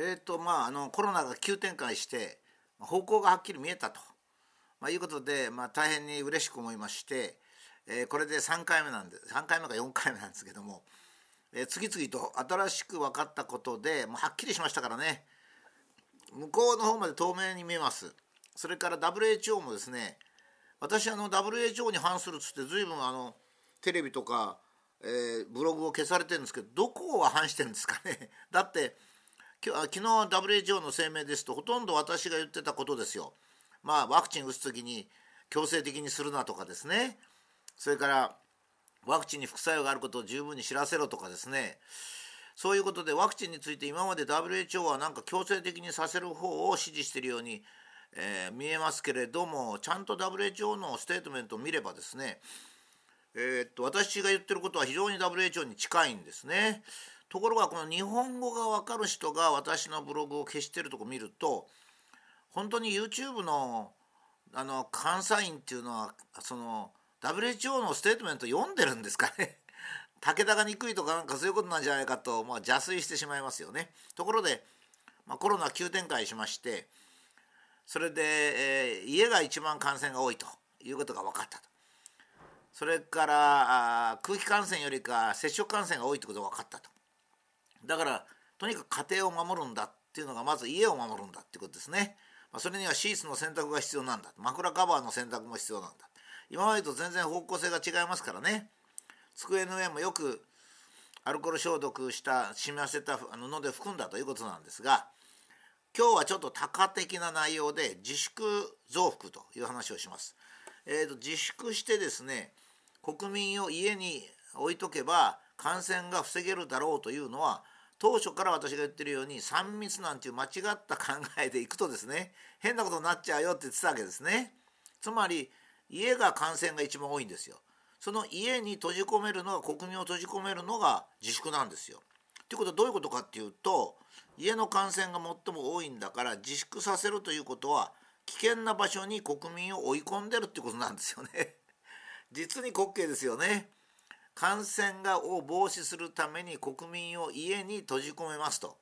えーとまあ、あのコロナが急展開して方向がはっきり見えたと、まあ、いうことで、まあ、大変に嬉しく思いまして、えー、これで3回目なんで3回目か4回目なんですけども、えー、次々と新しく分かったことでもうはっきりしましたからね。向こうの方まで透明に見えます。それから WHO もですね私あの WHO に反するっつって随分あのテレビとか、えー、ブログを消されてるんですけどどこは反してるんですかね。だって昨日 WHO の声明ですとほとんど私が言ってたことですよ。まあワクチン打つ時に強制的にするなとかですねそれからワクチンに副作用があることを十分に知らせろとかですねそういうことでワクチンについて今まで WHO はなんか強制的にさせる方を支持しているように、えー、見えますけれどもちゃんと WHO のステートメントを見ればですねえー、っと私が言ってることは非常に WHO に近いんですね。ところがこの日本語が分かる人が私のブログを消してるとこ見ると本当に YouTube のあの監査員っていうのはその WHO のステートメント読んでるんですかね 武田が憎いとかなんかそういうことなんじゃないかと、まあ、邪推してしまいますよね。ところで、まあ、コロナ急展開しましてそれで、えー、家が一番感染が多いということが分かったと。それからあ空気感染よりか接触感染が多いってことが分かったと。だからとにかく家庭を守るんだっていうのがまず家を守るんだっていうことですね、まあ、それにはシーツの選択が必要なんだ。枕カバーの選択も必要なんだ。今までと全然方向性が違いますからね。机の上もよくアルコール消毒した染み合わせた布で拭くんだということなんですが今日はちょっと多価的な内容で自粛増幅という話をします。えーと、自粛してですね国民を家に置いとけば感染が防げるだろうというのは当初から私が言ってるように3密なんていう間違った考えでいくとですね変なことになっちゃうよって言ってたわけですね。つまり家が感染が一番多いんですよ。その家に閉じ込めるのが国民を閉じ込めるのが自粛なんですよ。ということはどういうことかっていうと家の感染が最も多いんだから自粛させるということは危険な場所に国民を追い込んでるってことなんですよね。実に滑稽ですよね。感染がを防止するために国民を家に閉じ込めますと。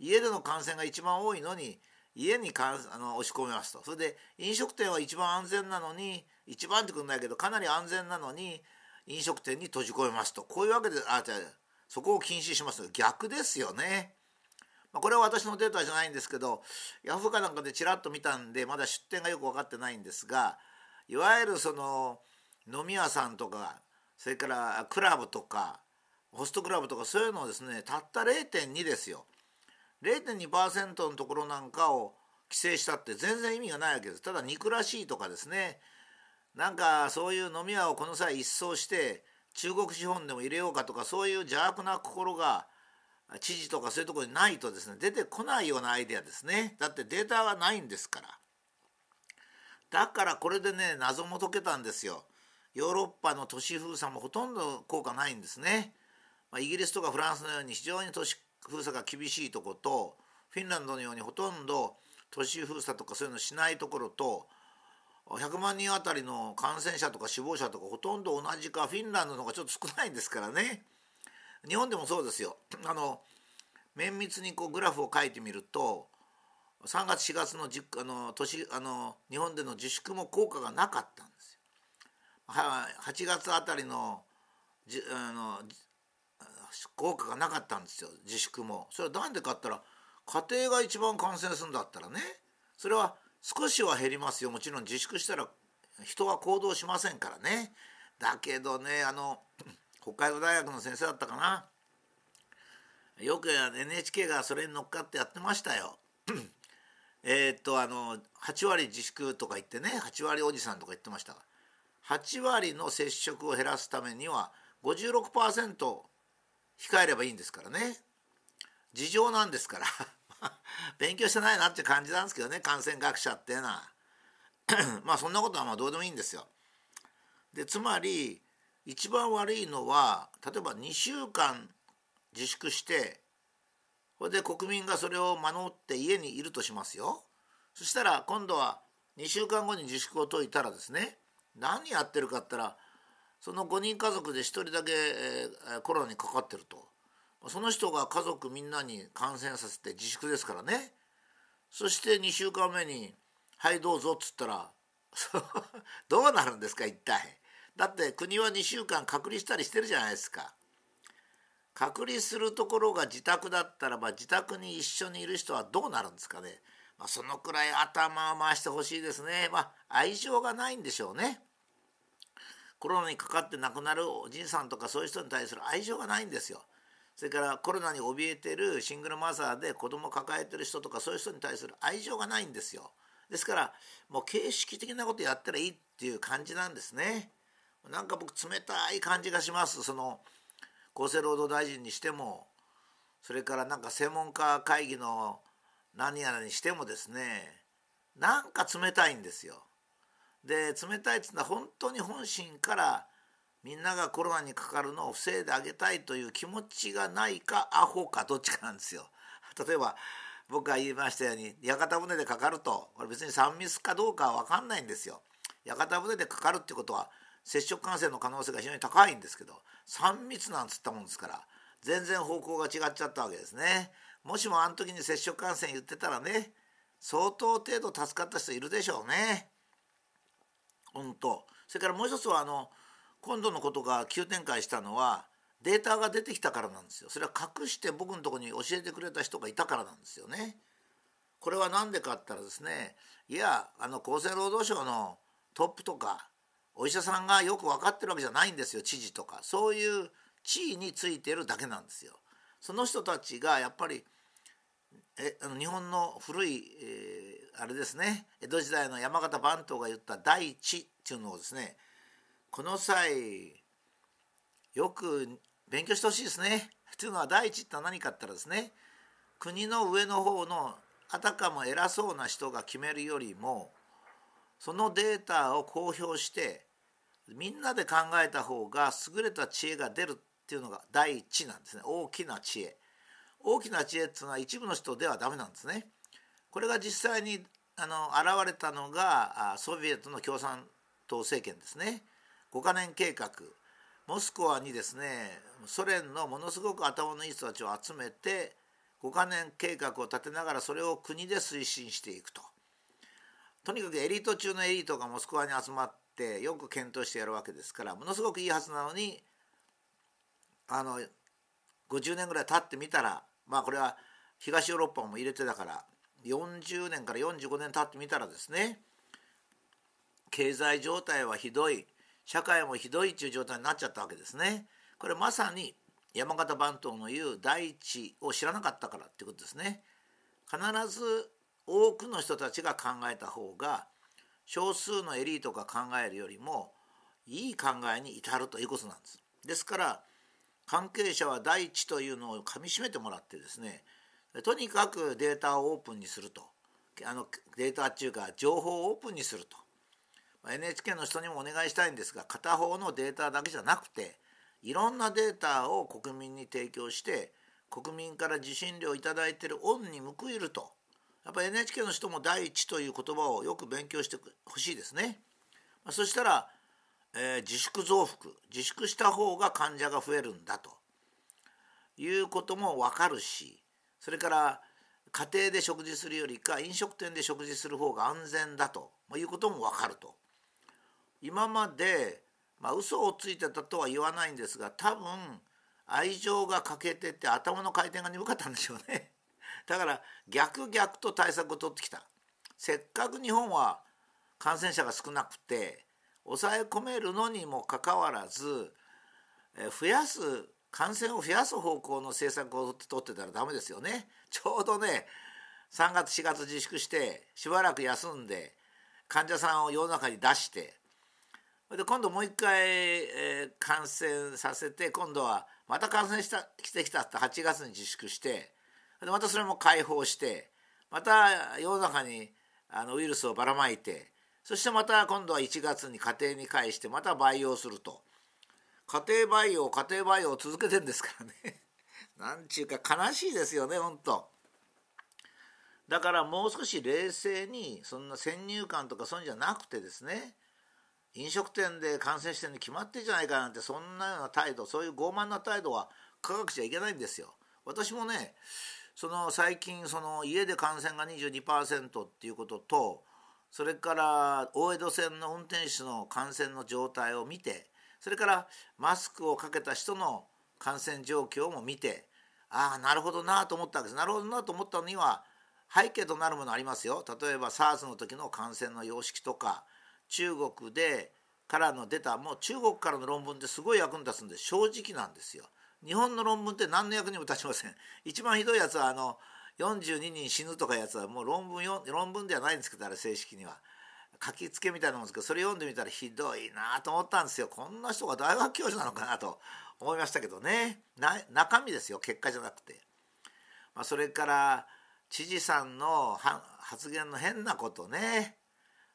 家での感染が一番多いのに家にかんあの押し込めますと。それで飲食店は一番安全なのに一番ってことないけどかなり安全なのに飲食店に閉じ込めますと。こういうわけであじゃそこを禁止します逆ですよね。まあ、これは私のデータじゃないんですけどヤフーかなんかでちらっと見たんでまだ出店がよく分かってないんですがいわゆるその飲み屋さんとかそれからクラブとかホストクラブとかそういうのをですねたった0.2ですよ。0.2%のところなんかを規制したって全然意味がないわけです。ただ憎らしいとかですね。なんかそういう飲み屋をこの際一掃して中国資本でも入れようかとかそういう邪悪な心が知事とかそういうところにないとですね出てこないようなアイデアですね。だってデータがないんですから。だからこれでね謎も解けたんですよ。ヨーロッパの都市封鎖もほとんど効果ないんですね。まあ、イギリスとかフランスのように非常に都市封鎖が厳しいとことフィンランドのようにほとんど都市封鎖とかそういうのしないところと100万人あたりの感染者とか死亡者とかほとんど同じかフィンランドの方がちょっと少ないんですからね日本でもそうですよあの綿密にこうグラフを書いてみると3月4月のじあの年あの日本での自粛も効果がなかったんです。8月あたりのじあの効果がなかったんですよ自粛も。それは何でかったら家庭が一番感染するんだったらねそれは少しは減りますよもちろん自粛したら人は行動しませんからね。だけどねあの北海道大学の先生だったかなよく NHK がそれに乗っかってやってましたよ。えっとあの8割自粛とか言ってね8割おじさんとか言ってました8割の接触を減らすためには56%控えればいいんですからね事情なんですから 勉強してないなって感じなんですけどね感染学者っていうのは まあそんなことはまあどうでもいいんですよ。でつまり一番悪いのは例えば2週間自粛してそれで国民がそれを守って家にいるとしますよ。そしたら今度は2週間後に自粛を解いたらですね何やってるかったらその5人家族で1人だけ、え、コロナにかかってると。その人が家族みんなに感染させて自粛ですからね。そして2週間目に「はいどうぞ」っつったら どうなるんですか一体。だって国は2週間隔離したりしてるじゃないですか。隔離するところが自宅だったらば自宅に一緒にいる人はどうなるんですかね、まあ、そのくらい頭を回してほしいですね。まあ愛情がないんでしょうね。コロナにかかって亡くなるおじいさんとかそういう人に対する愛情がないんですよ。それからコロナに怯えてるシングルマザーで子供を抱えてる人とかそういう人に対する愛情がないんですよ。ですからもう形式的なことやったらいいっていう感じなんですね。なんか僕冷たい感じがします。その厚生労働大臣にしてもそれからなんか専門家会議の何やらにしてもですねなんか冷たいんですよ。で冷たいっていうのは本当に本心からみんながコロナにかかるのを防いであげたいという気持ちがないかアホかどっちかなんですよ。例えば僕が言いましたように屋形船でかかるとこれ別に3密かどうかは分かんないんですよ。屋形船でかかるってことは接触感染の可能性が非常に高いんですけど3密なんつったもんですから全然方向が違っちゃったわけですね。もしもあの時に接触感染言ってたらね相当程度助かった人いるでしょうね。本当それからもう一つはあの今度のことが急展開したのはデータが出てきたからなんですよ。それは隠して僕のとこに教えてくれた人がいたからなんですよね。これは何でかって言ったらですねいやあの厚生労働省のトップとかお医者さんがよく分かってるわけじゃないんですよ知事とかそういう地位についてるだけなんですよ。その人たちがやっぱりえあの日本の古い、えー、あれですね江戸時代の山形番頭が言った第一っていうのをですねこの際よく勉強してほしいですね。というのは第一って何かって言ったらですね国の上の方のあたかも偉そうな人が決めるよりもそのデータを公表してみんなで考えた方が優れた知恵が出るっていうのが第一なんですね。大きな知恵。大きな知恵っていうのは一部の人ではダメなんですね。これが実際にあの現れたのがソビエトの共産党政権ですね。5カ年計画。モスクワにですねソ連のものすごく頭のいい人たちを集めて5カ年計画を立てながらそれを国で推進していくと。とにかくエリート中のエリートがモスクワに集まってよく検討してやるわけですからものすごくいいはずなのにあの50年ぐらい経ってみたらまあこれは東ヨーロッパも入れてだから40年から45年経ってみたらですね経済状態はひどい社会もひどいっていう状態になっちゃったわけですね。これまさに山形番頭の言う第一を知らなかったからっていうことですね。必ず多くの人たちが考えた方が少数のエリートが考えるよりもいい考えに至るということなんです。ですから関係者は第一というのをかみしめてもらってですねとにかくデータをオープンにすると。あのデータっていうか情報をオープンにすると。NHK の人にもお願いしたいんですが片方のデータだけじゃなくていろんなデータを国民に提供して国民から受信料を頂いてる恩に報いると。やっぱ NHK の人も第一という言葉をよく勉強してほしいですね。そしたら、えー、自粛増幅自粛した方が患者が増えるんだということも分かるしそれから家庭で食事するよりか飲食店で食事する方が安全だということも分かると。今まで、まあ、嘘をついてたとは言わないんですが多分愛情が欠けてて頭の回転が鈍かったんでしょうね。だから逆逆と対策を取ってきたせっかく日本は感染者が少なくて抑え込めるのにもかかわらず増やす感染を増やす方向の政策を取ってたらダメですよね。ちょうどね3月4月自粛してしばらく休んで患者さんを世の中に出してで今度もう一回、え、感染させて今度はまた感染したしてきたって8月に自粛してでまたそれも解放してまた世の中にあのウイルスをばらまいてそしてまた今度は1月に家庭に返してまた培養すると家庭培養家庭培養を続けてんですからね なんちゅうか悲しいですよねほんと。だからもう少し冷静にそんな先入観とかそういうんじゃなくてですね飲食店で感染してるに決まってんじゃないかなんてそんなような態度そういう傲慢な態度は科学じゃいけないんですよ。私もねその最近その家で感染が22%っていうこととそれから大江戸線の運転手の感染の状態を見てそれからマスクをかけた人の感染状況も見てああなるほどなと思ったわけですなるほどなと思ったのには背景となるものありますよ例えば SARS の時の感染の様式とか中国でからの出たもう中国からの論文ってすごい役に立つんで正直なんですよ。日本の論文って何の役にも立ちません。一番ひどいやつはあの42人死ぬとかやつはもう論文よ論文ではないんですけどあれ正式には。書きつけみたいなもんですけどそれ読んでみたらひどいなと思ったんですよ。こんな人が大学教授なのかなと思いましたけどね。中身ですよ結果じゃなくて、まあ、それから知事さんの発言の変なことね、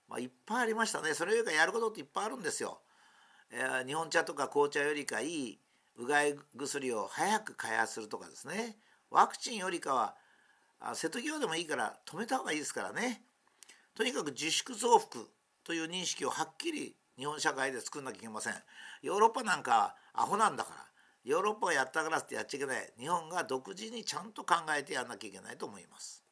まあ、いっぱいありましたね。それよりかやることっていっぱいあるんですよ、えー、日本茶とか紅茶よりかいいうがい薬を早く開発するとかですね。ワクチンよりかは瀬戸際でもいいから止めた方がいいですからね。とにかく自粛増幅という認識をはっきり日本社会で作んなきゃいけません。ヨーロッパなんかアホなんだから。ヨーロッパがやったからってやっちゃいけない。日本が独自にちゃんと考えてやんなきゃいけないと思います。